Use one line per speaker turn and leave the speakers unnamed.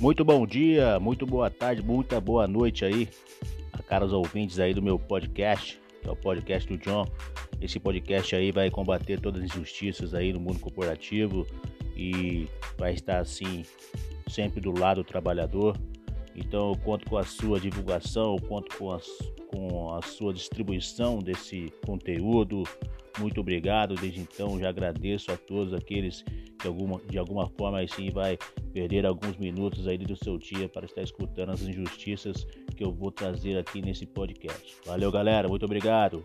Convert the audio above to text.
Muito bom dia, muito boa tarde, muita boa noite aí a caros ouvintes aí do meu podcast, que é o podcast do John. Esse podcast aí vai combater todas as injustiças aí no mundo corporativo e vai estar assim sempre do lado do trabalhador. Então eu conto com a sua divulgação, eu conto com a, com a sua distribuição desse conteúdo. Muito obrigado. Desde então já agradeço a todos aqueles que alguma, de alguma forma assim vai perder alguns minutos aí do seu dia para estar escutando as injustiças que eu vou trazer aqui nesse podcast. Valeu, galera. Muito obrigado.